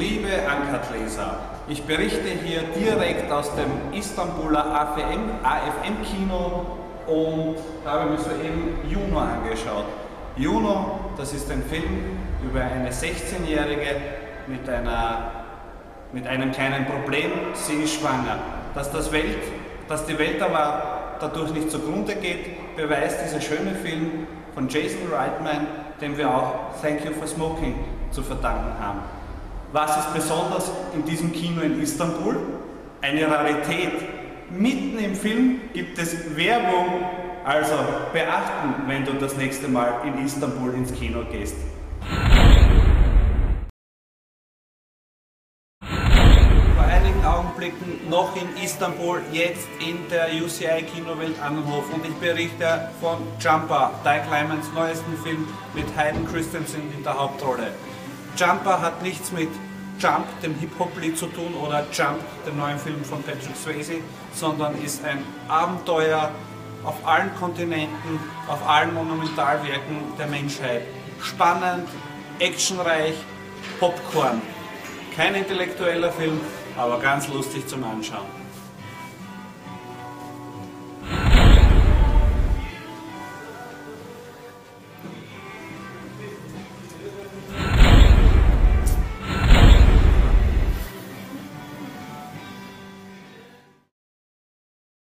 liebe Ankert-Leser, ich berichte hier direkt aus dem Istanbuler AFM, AFM-Kino und da habe mir soeben Juno angeschaut. Juno, das ist ein Film über eine 16-Jährige mit, mit einem kleinen Problem, sie ist schwanger. Dass, das Welt, dass die Welt aber dadurch nicht zugrunde geht, beweist dieser schöne Film von Jason Reitman, dem wir auch Thank You for Smoking zu verdanken haben. Was ist besonders in diesem Kino in Istanbul? Eine Rarität. Mitten im Film gibt es Werbung, also beachten, wenn du das nächste Mal in Istanbul ins Kino gehst. Vor einigen Augenblicken noch in Istanbul, jetzt in der UCI Kinowelt Annenhof und ich berichte von Jumper, Di Climans neuesten Film mit Hayden Christensen in der Hauptrolle. Jumper hat nichts mit Jump, dem Hip-Hop-Lied zu tun, oder Jump, dem neuen Film von Patrick Swayze, sondern ist ein Abenteuer auf allen Kontinenten, auf allen Monumentalwerken der Menschheit. Spannend, actionreich, Popcorn. Kein intellektueller Film, aber ganz lustig zum Anschauen.